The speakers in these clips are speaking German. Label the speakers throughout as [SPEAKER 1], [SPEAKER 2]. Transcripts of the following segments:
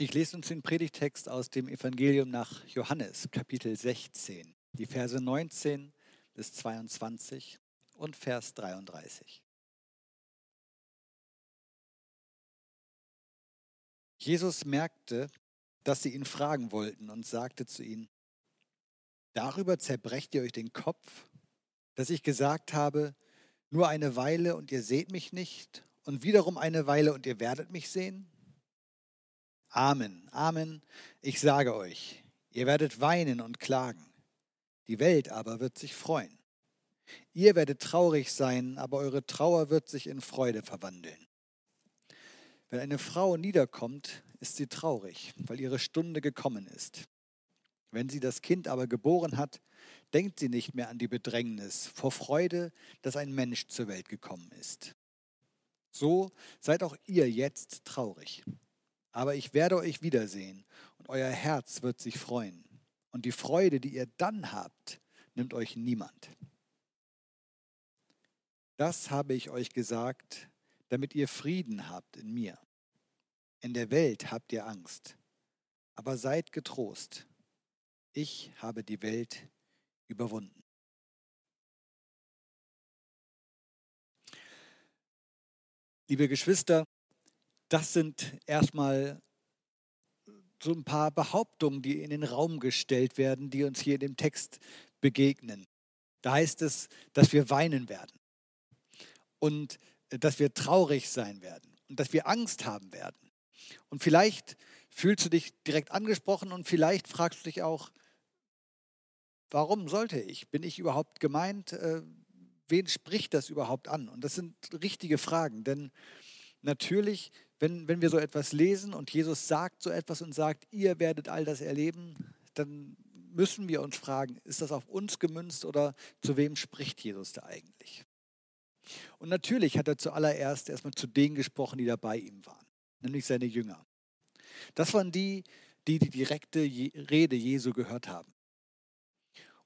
[SPEAKER 1] Ich lese uns den Predigtext aus dem Evangelium nach Johannes, Kapitel 16, die Verse 19 bis 22 und Vers 33. Jesus merkte, dass sie ihn fragen wollten und sagte zu ihnen, Darüber zerbrecht ihr euch den Kopf, dass ich gesagt habe, nur eine Weile und ihr seht mich nicht und wiederum eine Weile und ihr werdet mich sehen? Amen, Amen, ich sage euch, ihr werdet weinen und klagen, die Welt aber wird sich freuen. Ihr werdet traurig sein, aber eure Trauer wird sich in Freude verwandeln. Wenn eine Frau niederkommt, ist sie traurig, weil ihre Stunde gekommen ist. Wenn sie das Kind aber geboren hat, denkt sie nicht mehr an die Bedrängnis vor Freude, dass ein Mensch zur Welt gekommen ist. So seid auch ihr jetzt traurig. Aber ich werde euch wiedersehen und euer Herz wird sich freuen. Und die Freude, die ihr dann habt, nimmt euch niemand. Das habe ich euch gesagt, damit ihr Frieden habt in mir. In der Welt habt ihr Angst, aber seid getrost. Ich habe die Welt überwunden. Liebe Geschwister, das sind erstmal so ein paar Behauptungen, die in den Raum gestellt werden, die uns hier in dem Text begegnen. Da heißt es, dass wir weinen werden und äh, dass wir traurig sein werden und dass wir Angst haben werden. Und vielleicht fühlst du dich direkt angesprochen und vielleicht fragst du dich auch, warum sollte ich? Bin ich überhaupt gemeint? Äh, wen spricht das überhaupt an? Und das sind richtige Fragen, denn natürlich wenn, wenn wir so etwas lesen und Jesus sagt so etwas und sagt, ihr werdet all das erleben, dann müssen wir uns fragen, ist das auf uns gemünzt oder zu wem spricht Jesus da eigentlich? Und natürlich hat er zuallererst erstmal zu denen gesprochen, die da bei ihm waren, nämlich seine Jünger. Das waren die, die die direkte Rede Jesu gehört haben.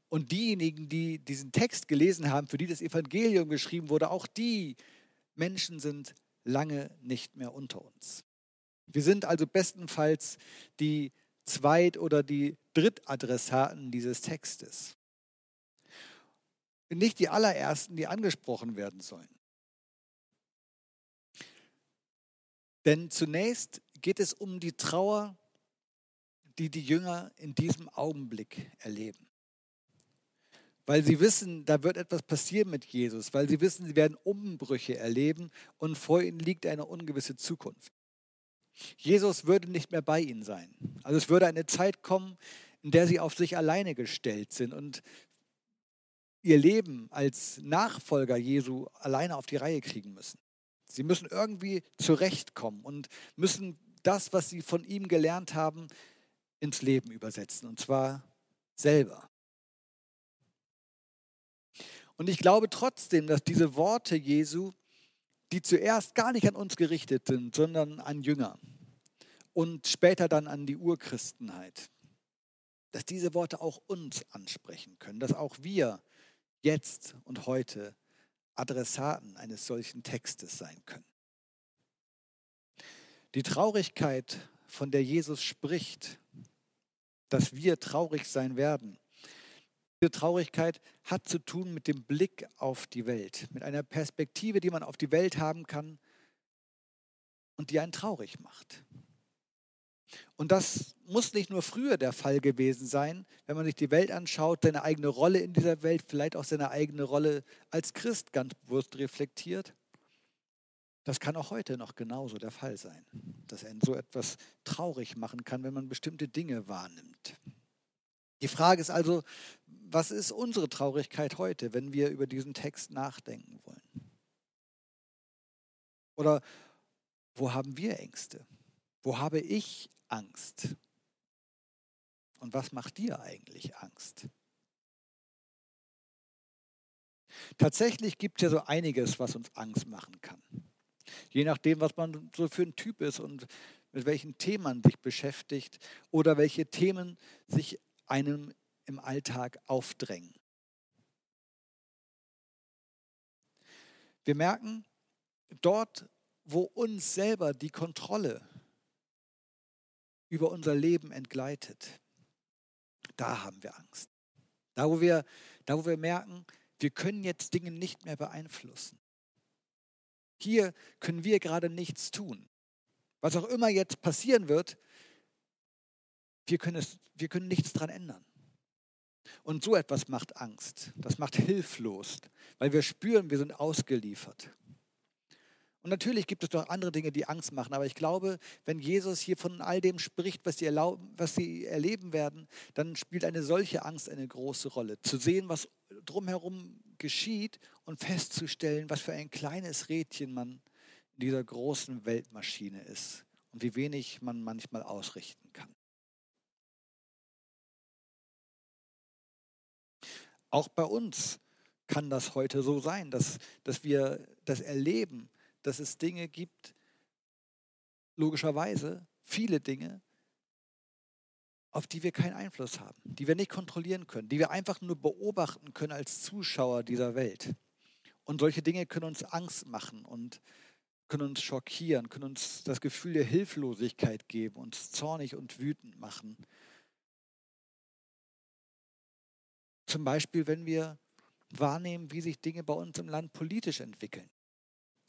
[SPEAKER 1] Und diejenigen, die diesen Text gelesen haben, für die das Evangelium geschrieben wurde, auch die Menschen sind lange nicht mehr unter uns. Wir sind also bestenfalls die Zweit- oder die Drittadressaten dieses Textes. Nicht die allerersten, die angesprochen werden sollen. Denn zunächst geht es um die Trauer, die die Jünger in diesem Augenblick erleben weil sie wissen, da wird etwas passieren mit Jesus, weil sie wissen, sie werden Umbrüche erleben und vor ihnen liegt eine ungewisse Zukunft. Jesus würde nicht mehr bei ihnen sein. Also es würde eine Zeit kommen, in der sie auf sich alleine gestellt sind und ihr Leben als Nachfolger Jesu alleine auf die Reihe kriegen müssen. Sie müssen irgendwie zurechtkommen und müssen das, was sie von ihm gelernt haben, ins Leben übersetzen. Und zwar selber. Und ich glaube trotzdem, dass diese Worte Jesu, die zuerst gar nicht an uns gerichtet sind, sondern an Jünger und später dann an die Urchristenheit, dass diese Worte auch uns ansprechen können, dass auch wir jetzt und heute Adressaten eines solchen Textes sein können. Die Traurigkeit, von der Jesus spricht, dass wir traurig sein werden, diese Traurigkeit hat zu tun mit dem Blick auf die Welt, mit einer Perspektive, die man auf die Welt haben kann und die einen traurig macht. Und das muss nicht nur früher der Fall gewesen sein, wenn man sich die Welt anschaut, seine eigene Rolle in dieser Welt, vielleicht auch seine eigene Rolle als Christ ganz bewusst reflektiert. Das kann auch heute noch genauso der Fall sein, dass einen so etwas traurig machen kann, wenn man bestimmte Dinge wahrnimmt. Die Frage ist also, was ist unsere Traurigkeit heute, wenn wir über diesen Text nachdenken wollen? Oder wo haben wir Ängste? Wo habe ich Angst? Und was macht dir eigentlich Angst? Tatsächlich gibt es ja so einiges, was uns Angst machen kann. Je nachdem, was man so für ein Typ ist und mit welchen Themen man sich beschäftigt oder welche Themen sich einem im Alltag aufdrängen. Wir merken, dort, wo uns selber die Kontrolle über unser Leben entgleitet, da haben wir Angst. Da, wo wir, da, wo wir merken, wir können jetzt Dinge nicht mehr beeinflussen. Hier können wir gerade nichts tun. Was auch immer jetzt passieren wird, wir können, es, wir können nichts daran ändern. Und so etwas macht Angst. Das macht hilflos, weil wir spüren, wir sind ausgeliefert. Und natürlich gibt es noch andere Dinge, die Angst machen, aber ich glaube, wenn Jesus hier von all dem spricht, was sie, erlauben, was sie erleben werden, dann spielt eine solche Angst eine große Rolle. Zu sehen, was drumherum geschieht und festzustellen, was für ein kleines Rädchen man in dieser großen Weltmaschine ist und wie wenig man manchmal ausrichten Auch bei uns kann das heute so sein, dass, dass wir das erleben, dass es Dinge gibt, logischerweise viele Dinge, auf die wir keinen Einfluss haben, die wir nicht kontrollieren können, die wir einfach nur beobachten können als Zuschauer dieser Welt. Und solche Dinge können uns Angst machen und können uns schockieren, können uns das Gefühl der Hilflosigkeit geben, uns zornig und wütend machen. Zum Beispiel, wenn wir wahrnehmen, wie sich Dinge bei uns im Land politisch entwickeln.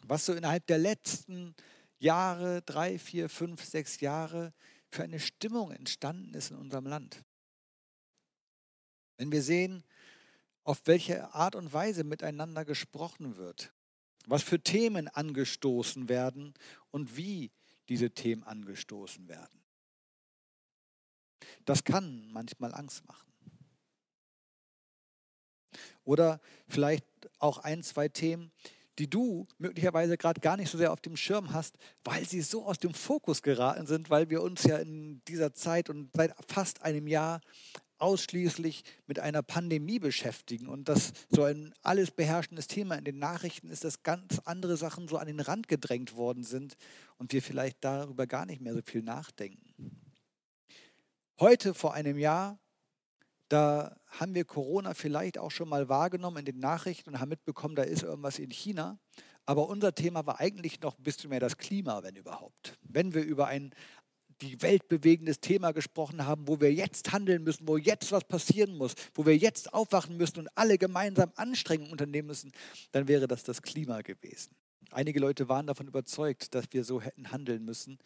[SPEAKER 1] Was so innerhalb der letzten Jahre, drei, vier, fünf, sechs Jahre für eine Stimmung entstanden ist in unserem Land. Wenn wir sehen, auf welche Art und Weise miteinander gesprochen wird, was für Themen angestoßen werden und wie diese Themen angestoßen werden. Das kann manchmal Angst machen. Oder vielleicht auch ein, zwei Themen, die du möglicherweise gerade gar nicht so sehr auf dem Schirm hast, weil sie so aus dem Fokus geraten sind, weil wir uns ja in dieser Zeit und seit fast einem Jahr ausschließlich mit einer Pandemie beschäftigen und das so ein alles beherrschendes Thema in den Nachrichten ist, dass ganz andere Sachen so an den Rand gedrängt worden sind und wir vielleicht darüber gar nicht mehr so viel nachdenken. Heute vor einem Jahr da haben wir Corona vielleicht auch schon mal wahrgenommen in den Nachrichten und haben mitbekommen, da ist irgendwas in China. Aber unser Thema war eigentlich noch ein bisschen mehr das Klima, wenn überhaupt. Wenn wir über ein die weltbewegendes Thema gesprochen haben, wo wir jetzt handeln müssen, wo jetzt was passieren muss, wo wir jetzt aufwachen müssen und alle gemeinsam Anstrengungen unternehmen müssen, dann wäre das das Klima gewesen. Einige Leute waren davon überzeugt, dass wir so hätten handeln müssen.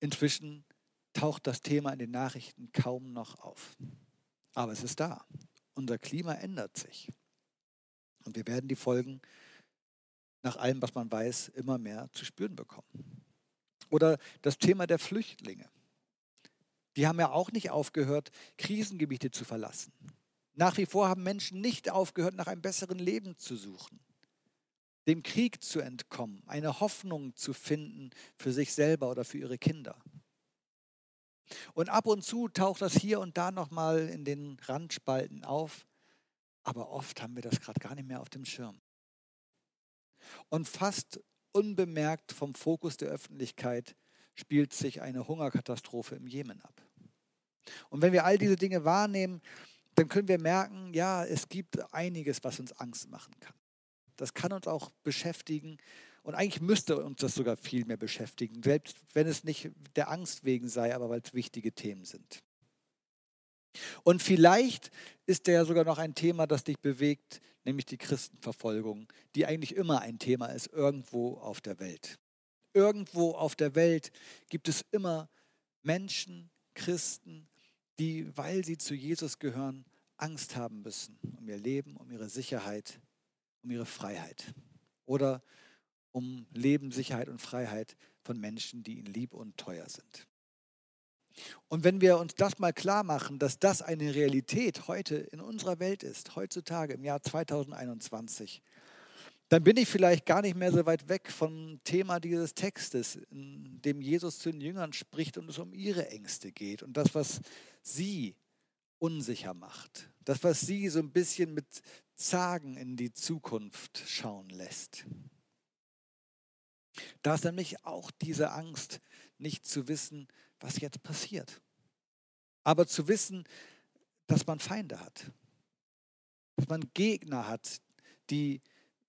[SPEAKER 1] Inzwischen taucht das Thema in den Nachrichten kaum noch auf. Aber es ist da. Unser Klima ändert sich. Und wir werden die Folgen nach allem, was man weiß, immer mehr zu spüren bekommen. Oder das Thema der Flüchtlinge. Die haben ja auch nicht aufgehört, Krisengebiete zu verlassen. Nach wie vor haben Menschen nicht aufgehört, nach einem besseren Leben zu suchen, dem Krieg zu entkommen, eine Hoffnung zu finden für sich selber oder für ihre Kinder. Und ab und zu taucht das hier und da nochmal in den Randspalten auf, aber oft haben wir das gerade gar nicht mehr auf dem Schirm. Und fast unbemerkt vom Fokus der Öffentlichkeit spielt sich eine Hungerkatastrophe im Jemen ab. Und wenn wir all diese Dinge wahrnehmen, dann können wir merken, ja, es gibt einiges, was uns Angst machen kann. Das kann uns auch beschäftigen und eigentlich müsste uns das sogar viel mehr beschäftigen, selbst wenn es nicht der Angst wegen sei, aber weil es wichtige Themen sind. Und vielleicht ist der ja sogar noch ein Thema, das dich bewegt, nämlich die Christenverfolgung, die eigentlich immer ein Thema ist, irgendwo auf der Welt. Irgendwo auf der Welt gibt es immer Menschen, Christen, die, weil sie zu Jesus gehören, Angst haben müssen um ihr Leben, um ihre Sicherheit, um ihre Freiheit. Oder um Leben, Sicherheit und Freiheit von Menschen, die ihnen lieb und teuer sind. Und wenn wir uns das mal klar machen, dass das eine Realität heute in unserer Welt ist, heutzutage im Jahr 2021, dann bin ich vielleicht gar nicht mehr so weit weg vom Thema dieses Textes, in dem Jesus zu den Jüngern spricht und es um ihre Ängste geht und das, was sie unsicher macht, das, was sie so ein bisschen mit Zagen in die Zukunft schauen lässt. Da ist nämlich auch diese Angst, nicht zu wissen, was jetzt passiert. Aber zu wissen, dass man Feinde hat. Dass man Gegner hat, die,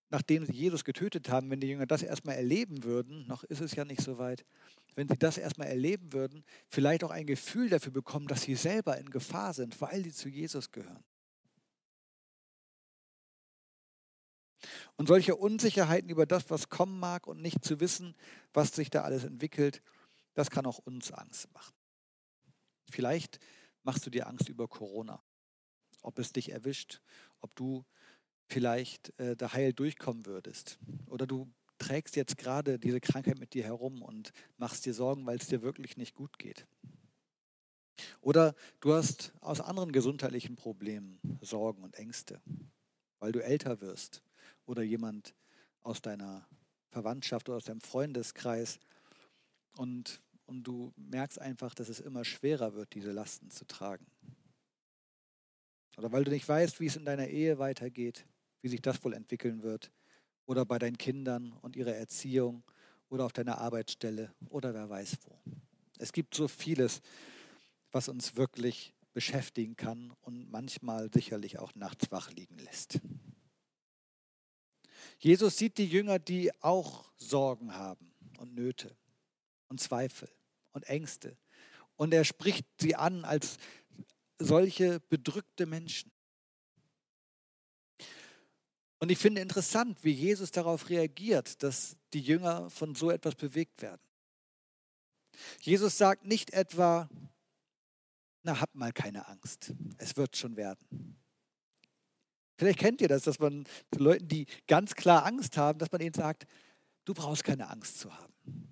[SPEAKER 1] nachdem sie Jesus getötet haben, wenn die Jünger das erstmal erleben würden, noch ist es ja nicht so weit, wenn sie das erstmal erleben würden, vielleicht auch ein Gefühl dafür bekommen, dass sie selber in Gefahr sind, weil sie zu Jesus gehören. Und solche Unsicherheiten über das, was kommen mag und nicht zu wissen, was sich da alles entwickelt, das kann auch uns Angst machen. Vielleicht machst du dir Angst über Corona, ob es dich erwischt, ob du vielleicht äh, da heil durchkommen würdest. Oder du trägst jetzt gerade diese Krankheit mit dir herum und machst dir Sorgen, weil es dir wirklich nicht gut geht. Oder du hast aus anderen gesundheitlichen Problemen Sorgen und Ängste, weil du älter wirst oder jemand aus deiner Verwandtschaft oder aus deinem Freundeskreis und, und du merkst einfach, dass es immer schwerer wird, diese Lasten zu tragen. Oder weil du nicht weißt, wie es in deiner Ehe weitergeht, wie sich das wohl entwickeln wird. Oder bei deinen Kindern und ihrer Erziehung oder auf deiner Arbeitsstelle oder wer weiß wo. Es gibt so vieles, was uns wirklich beschäftigen kann und manchmal sicherlich auch nachts wach liegen lässt. Jesus sieht die Jünger, die auch Sorgen haben und Nöte und Zweifel und Ängste. Und er spricht sie an als solche bedrückte Menschen. Und ich finde interessant, wie Jesus darauf reagiert, dass die Jünger von so etwas bewegt werden. Jesus sagt nicht etwa, na, hab mal keine Angst, es wird schon werden. Vielleicht kennt ihr das, dass man Leuten, die ganz klar Angst haben, dass man ihnen sagt, du brauchst keine Angst zu haben.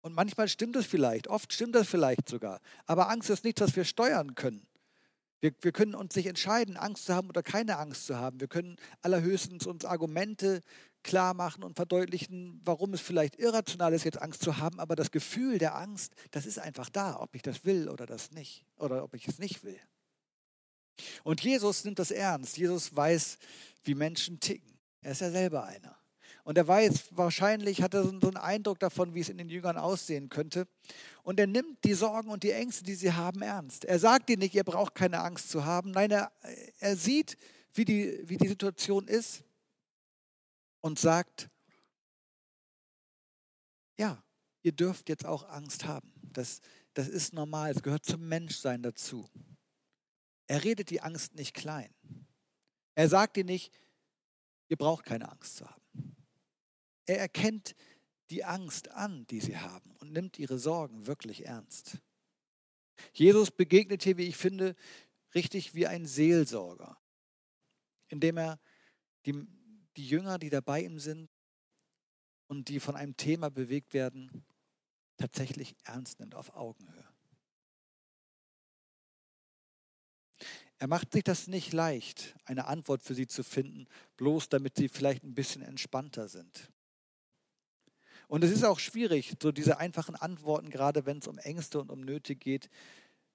[SPEAKER 1] Und manchmal stimmt es vielleicht, oft stimmt das vielleicht sogar. Aber Angst ist nichts, was wir steuern können. Wir, wir können uns nicht entscheiden, Angst zu haben oder keine Angst zu haben. Wir können allerhöchstens uns Argumente klar machen und verdeutlichen, warum es vielleicht irrational ist, jetzt Angst zu haben. Aber das Gefühl der Angst, das ist einfach da, ob ich das will oder das nicht. Oder ob ich es nicht will. Und Jesus nimmt das ernst. Jesus weiß, wie Menschen ticken. Er ist ja selber einer. Und er weiß, wahrscheinlich hat er so einen Eindruck davon, wie es in den Jüngern aussehen könnte. Und er nimmt die Sorgen und die Ängste, die sie haben, ernst. Er sagt ihnen nicht, ihr braucht keine Angst zu haben. Nein, er, er sieht, wie die, wie die Situation ist und sagt, ja, ihr dürft jetzt auch Angst haben. Das, das ist normal, es gehört zum Menschsein dazu. Er redet die Angst nicht klein. Er sagt ihr nicht, ihr braucht keine Angst zu haben. Er erkennt die Angst an, die sie haben und nimmt ihre Sorgen wirklich ernst. Jesus begegnet hier, wie ich finde, richtig wie ein Seelsorger, indem er die, die Jünger, die dabei ihm sind und die von einem Thema bewegt werden, tatsächlich ernst nimmt auf Augenhöhe. Er macht sich das nicht leicht, eine Antwort für sie zu finden, bloß damit sie vielleicht ein bisschen entspannter sind. Und es ist auch schwierig, so diese einfachen Antworten, gerade wenn es um Ängste und um Nöte geht,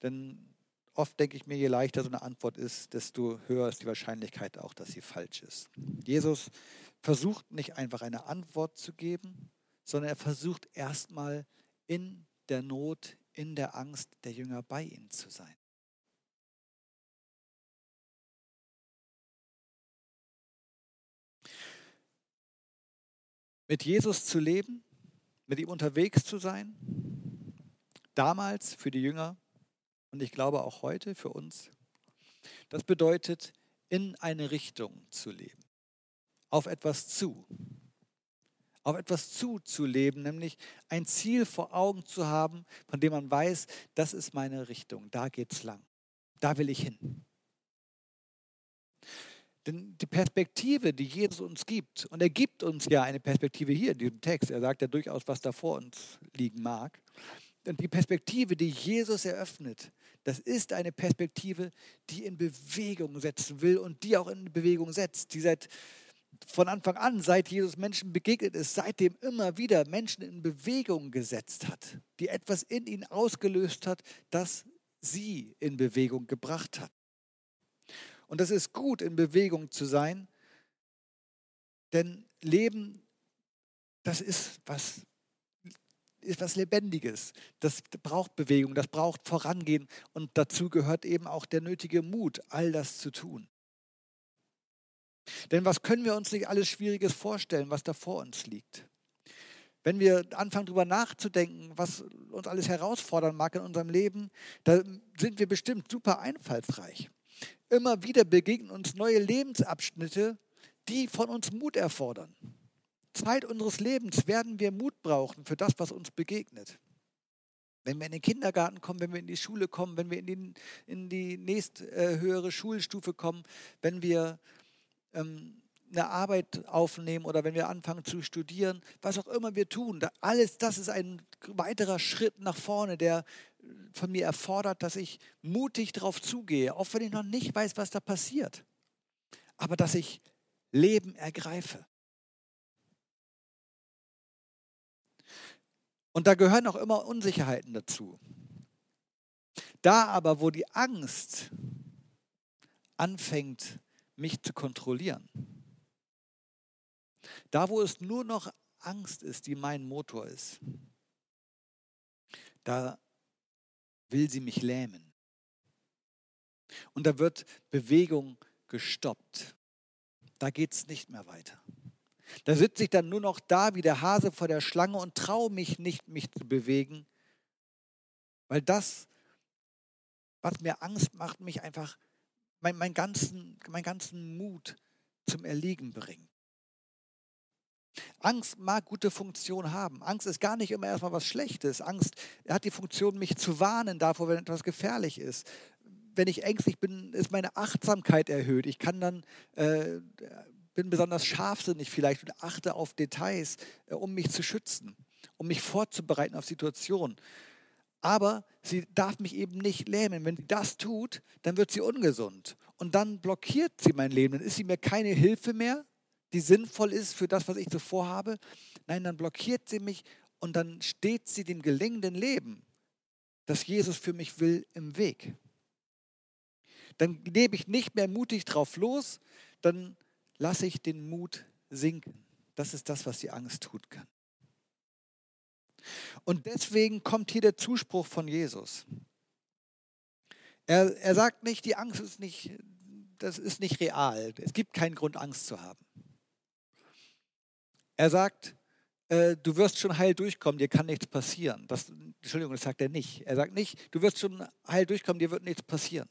[SPEAKER 1] denn oft denke ich mir, je leichter so eine Antwort ist, desto höher ist die Wahrscheinlichkeit auch, dass sie falsch ist. Jesus versucht nicht einfach eine Antwort zu geben, sondern er versucht erstmal in der Not, in der Angst der Jünger bei ihnen zu sein. Mit Jesus zu leben, mit ihm unterwegs zu sein, damals für die Jünger und ich glaube auch heute für uns, das bedeutet, in eine Richtung zu leben, auf etwas zu, auf etwas zuzuleben, nämlich ein Ziel vor Augen zu haben, von dem man weiß, das ist meine Richtung, da geht's lang, da will ich hin. Denn die Perspektive, die Jesus uns gibt, und er gibt uns ja eine Perspektive hier in diesem Text, er sagt ja durchaus, was da vor uns liegen mag. Und die Perspektive, die Jesus eröffnet, das ist eine Perspektive, die in Bewegung setzen will und die auch in Bewegung setzt, die seit von Anfang an, seit Jesus Menschen begegnet ist, seitdem immer wieder Menschen in Bewegung gesetzt hat, die etwas in ihnen ausgelöst hat, das sie in Bewegung gebracht hat. Und das ist gut, in Bewegung zu sein, denn Leben, das ist was, ist was Lebendiges. Das braucht Bewegung, das braucht Vorangehen und dazu gehört eben auch der nötige Mut, all das zu tun. Denn was können wir uns nicht alles Schwieriges vorstellen, was da vor uns liegt? wenn wir anfangen darüber nachzudenken, was uns alles herausfordern mag in unserem Leben, da sind wir bestimmt super einfallsreich. Immer wieder begegnen uns neue Lebensabschnitte, die von uns Mut erfordern. Zeit unseres Lebens werden wir Mut brauchen für das, was uns begegnet. Wenn wir in den Kindergarten kommen, wenn wir in die Schule kommen, wenn wir in die, in die nächsthöhere Schulstufe kommen, wenn wir ähm, eine Arbeit aufnehmen oder wenn wir anfangen zu studieren, was auch immer wir tun, da, alles das ist ein weiterer Schritt nach vorne, der von mir erfordert, dass ich mutig darauf zugehe, auch wenn ich noch nicht weiß, was da passiert. Aber dass ich Leben ergreife. Und da gehören auch immer Unsicherheiten dazu. Da aber, wo die Angst anfängt, mich zu kontrollieren, da, wo es nur noch Angst ist, die mein Motor ist, da will sie mich lähmen. Und da wird Bewegung gestoppt. Da geht es nicht mehr weiter. Da sitze ich dann nur noch da wie der Hase vor der Schlange und traue mich nicht, mich zu bewegen, weil das, was mir Angst macht, mich einfach mein, mein ganzen, meinen ganzen Mut zum Erliegen bringt. Angst mag gute Funktion haben. Angst ist gar nicht immer erstmal was Schlechtes. Angst hat die Funktion, mich zu warnen davor, wenn etwas gefährlich ist. Wenn ich ängstlich bin, ist meine Achtsamkeit erhöht. Ich kann dann äh, bin besonders scharfsinnig vielleicht und achte auf Details, äh, um mich zu schützen, um mich vorzubereiten auf Situationen. Aber sie darf mich eben nicht lähmen. Wenn sie das tut, dann wird sie ungesund. Und dann blockiert sie mein Leben. Dann ist sie mir keine Hilfe mehr, die sinnvoll ist für das, was ich so vorhabe. Nein, dann blockiert sie mich und dann steht sie dem gelingenden Leben, das Jesus für mich will, im Weg. Dann lebe ich nicht mehr mutig drauf los, dann lasse ich den Mut sinken. Das ist das, was die Angst tut kann. Und deswegen kommt hier der Zuspruch von Jesus. Er, er sagt nicht, die Angst ist nicht, das ist nicht real. Es gibt keinen Grund, Angst zu haben. Er sagt, äh, du wirst schon heil durchkommen, dir kann nichts passieren. Das, Entschuldigung, das sagt er nicht. Er sagt nicht, du wirst schon heil durchkommen, dir wird nichts passieren.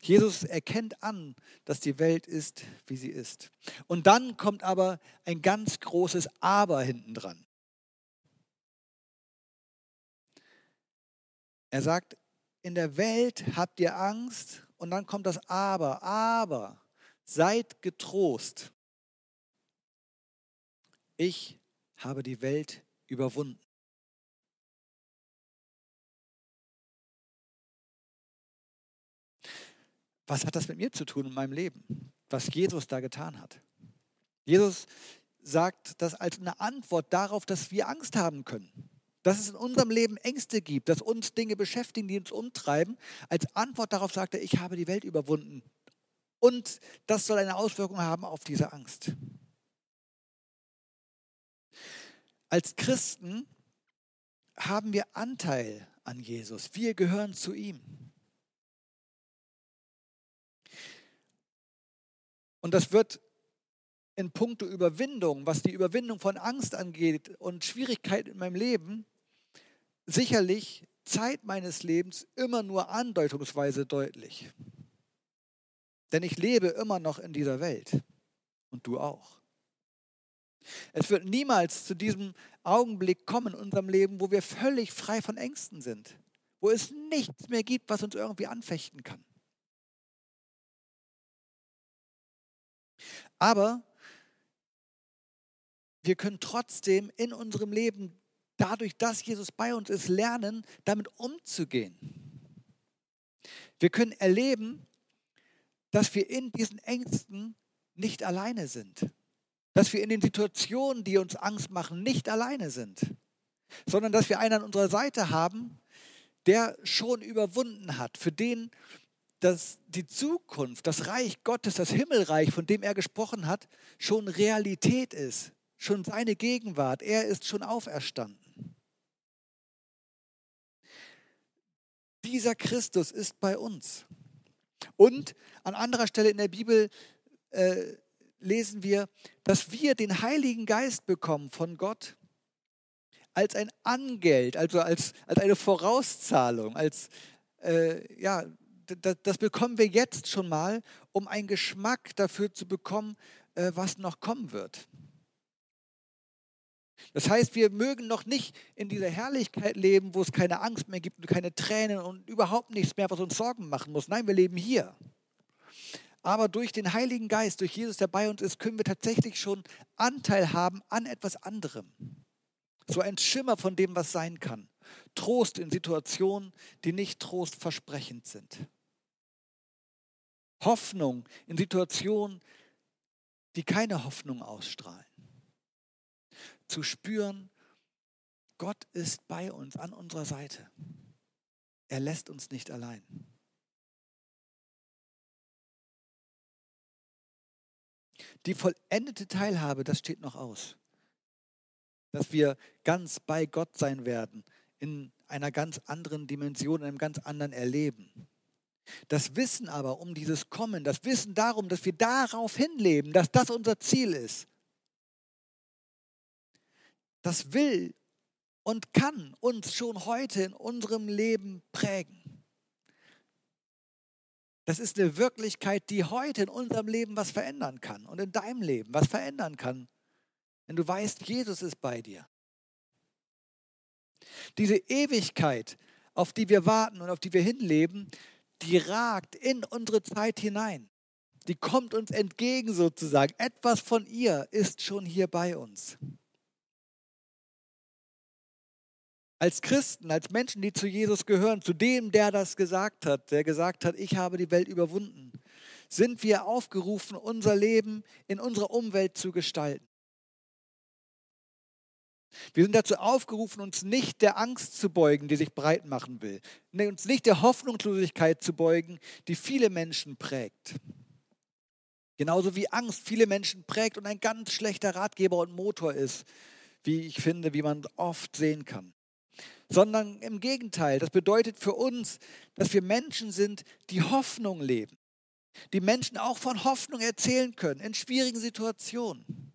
[SPEAKER 1] Jesus erkennt an, dass die Welt ist, wie sie ist. Und dann kommt aber ein ganz großes Aber hinten dran. Er sagt, in der Welt habt ihr Angst und dann kommt das Aber. Aber seid getrost. Ich habe die Welt überwunden. was hat das mit mir zu tun in meinem Leben? Was Jesus da getan hat. Jesus sagt das als eine Antwort darauf, dass wir Angst haben können. Dass es in unserem Leben Ängste gibt, dass uns Dinge beschäftigen, die uns umtreiben. Als Antwort darauf sagt er, ich habe die Welt überwunden. Und das soll eine Auswirkung haben auf diese Angst. Als Christen haben wir Anteil an Jesus. Wir gehören zu ihm. Und das wird in puncto Überwindung, was die Überwindung von Angst angeht und Schwierigkeiten in meinem Leben, sicherlich Zeit meines Lebens immer nur andeutungsweise deutlich. Denn ich lebe immer noch in dieser Welt und du auch. Es wird niemals zu diesem Augenblick kommen in unserem Leben, wo wir völlig frei von Ängsten sind, wo es nichts mehr gibt, was uns irgendwie anfechten kann. Aber wir können trotzdem in unserem Leben, dadurch, dass Jesus bei uns ist, lernen, damit umzugehen. Wir können erleben, dass wir in diesen Ängsten nicht alleine sind. Dass wir in den Situationen, die uns Angst machen, nicht alleine sind. Sondern dass wir einen an unserer Seite haben, der schon überwunden hat, für den dass die Zukunft, das Reich Gottes, das Himmelreich, von dem er gesprochen hat, schon Realität ist, schon seine Gegenwart. Er ist schon auferstanden. Dieser Christus ist bei uns. Und an anderer Stelle in der Bibel äh, lesen wir, dass wir den Heiligen Geist bekommen von Gott als ein Angeld, also als, als eine Vorauszahlung, als, äh, ja, das, das, bekommen wir jetzt schon mal, um einen Geschmack dafür zu bekommen, äh, was noch kommen wird. Das heißt, wir mögen noch nicht in dieser Herrlichkeit leben, wo es keine Angst mehr gibt und keine Tränen und überhaupt nichts mehr, was uns Sorgen machen muss. Nein, wir leben hier. Aber durch den Heiligen Geist, durch Jesus, der bei uns ist, können wir tatsächlich schon Anteil haben an etwas anderem. So ein Schimmer von dem, was sein kann. Trost in Situationen, die nicht trostversprechend sind. Hoffnung in Situationen, die keine Hoffnung ausstrahlen. Zu spüren, Gott ist bei uns, an unserer Seite. Er lässt uns nicht allein. Die vollendete Teilhabe, das steht noch aus. Dass wir ganz bei Gott sein werden, in einer ganz anderen Dimension, in einem ganz anderen Erleben. Das Wissen aber um dieses Kommen, das Wissen darum, dass wir darauf hinleben, dass das unser Ziel ist, das will und kann uns schon heute in unserem Leben prägen. Das ist eine Wirklichkeit, die heute in unserem Leben was verändern kann und in deinem Leben was verändern kann, wenn du weißt, Jesus ist bei dir. Diese Ewigkeit, auf die wir warten und auf die wir hinleben, die ragt in unsere Zeit hinein. Die kommt uns entgegen sozusagen. Etwas von ihr ist schon hier bei uns. Als Christen, als Menschen, die zu Jesus gehören, zu dem, der das gesagt hat, der gesagt hat, ich habe die Welt überwunden, sind wir aufgerufen, unser Leben in unserer Umwelt zu gestalten. Wir sind dazu aufgerufen, uns nicht der Angst zu beugen, die sich breit machen will, uns nicht der Hoffnungslosigkeit zu beugen, die viele Menschen prägt. Genauso wie Angst viele Menschen prägt und ein ganz schlechter Ratgeber und Motor ist, wie ich finde, wie man oft sehen kann sondern im Gegenteil. Das bedeutet für uns, dass wir Menschen sind, die Hoffnung leben, die Menschen auch von Hoffnung erzählen können in schwierigen Situationen,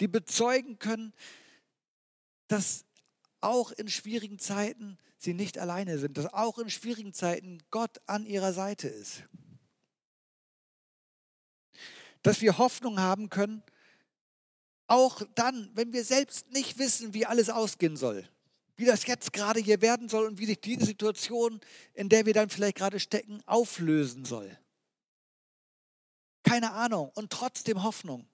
[SPEAKER 1] die bezeugen können, dass auch in schwierigen Zeiten sie nicht alleine sind, dass auch in schwierigen Zeiten Gott an ihrer Seite ist. Dass wir Hoffnung haben können, auch dann, wenn wir selbst nicht wissen, wie alles ausgehen soll wie das jetzt gerade hier werden soll und wie sich diese Situation, in der wir dann vielleicht gerade stecken, auflösen soll. Keine Ahnung und trotzdem Hoffnung.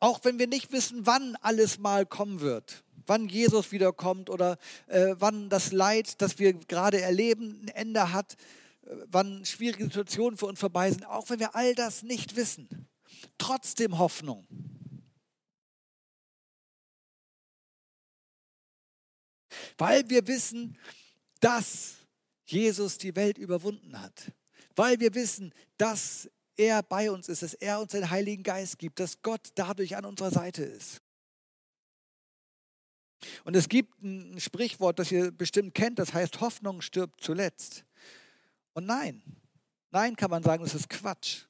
[SPEAKER 1] Auch wenn wir nicht wissen, wann alles mal kommen wird, wann Jesus wiederkommt oder äh, wann das Leid, das wir gerade erleben, ein Ende hat, äh, wann schwierige Situationen für uns vorbei sind, auch wenn wir all das nicht wissen, trotzdem Hoffnung. weil wir wissen, dass Jesus die Welt überwunden hat, weil wir wissen, dass er bei uns ist, dass er uns den Heiligen Geist gibt, dass Gott dadurch an unserer Seite ist. Und es gibt ein Sprichwort, das ihr bestimmt kennt, das heißt, Hoffnung stirbt zuletzt. Und nein, nein kann man sagen, das ist Quatsch.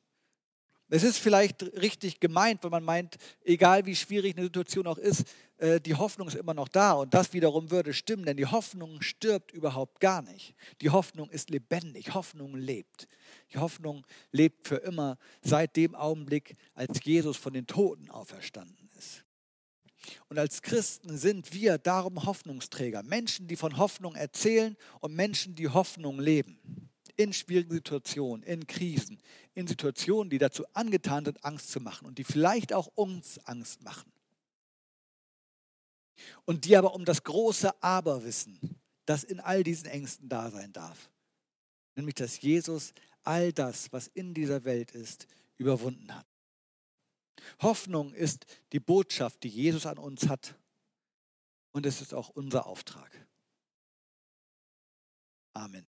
[SPEAKER 1] Es ist vielleicht richtig gemeint, wenn man meint, egal wie schwierig eine Situation auch ist, äh, die Hoffnung ist immer noch da. Und das wiederum würde stimmen, denn die Hoffnung stirbt überhaupt gar nicht. Die Hoffnung ist lebendig, Hoffnung lebt. Die Hoffnung lebt für immer seit dem Augenblick, als Jesus von den Toten auferstanden ist. Und als Christen sind wir darum Hoffnungsträger, Menschen, die von Hoffnung erzählen und Menschen, die Hoffnung leben in schwierigen Situationen, in Krisen, in Situationen, die dazu angetan sind, Angst zu machen und die vielleicht auch uns Angst machen. Und die aber um das große Aber wissen, das in all diesen Ängsten da sein darf. Nämlich, dass Jesus all das, was in dieser Welt ist, überwunden hat. Hoffnung ist die Botschaft, die Jesus an uns hat. Und es ist auch unser Auftrag. Amen.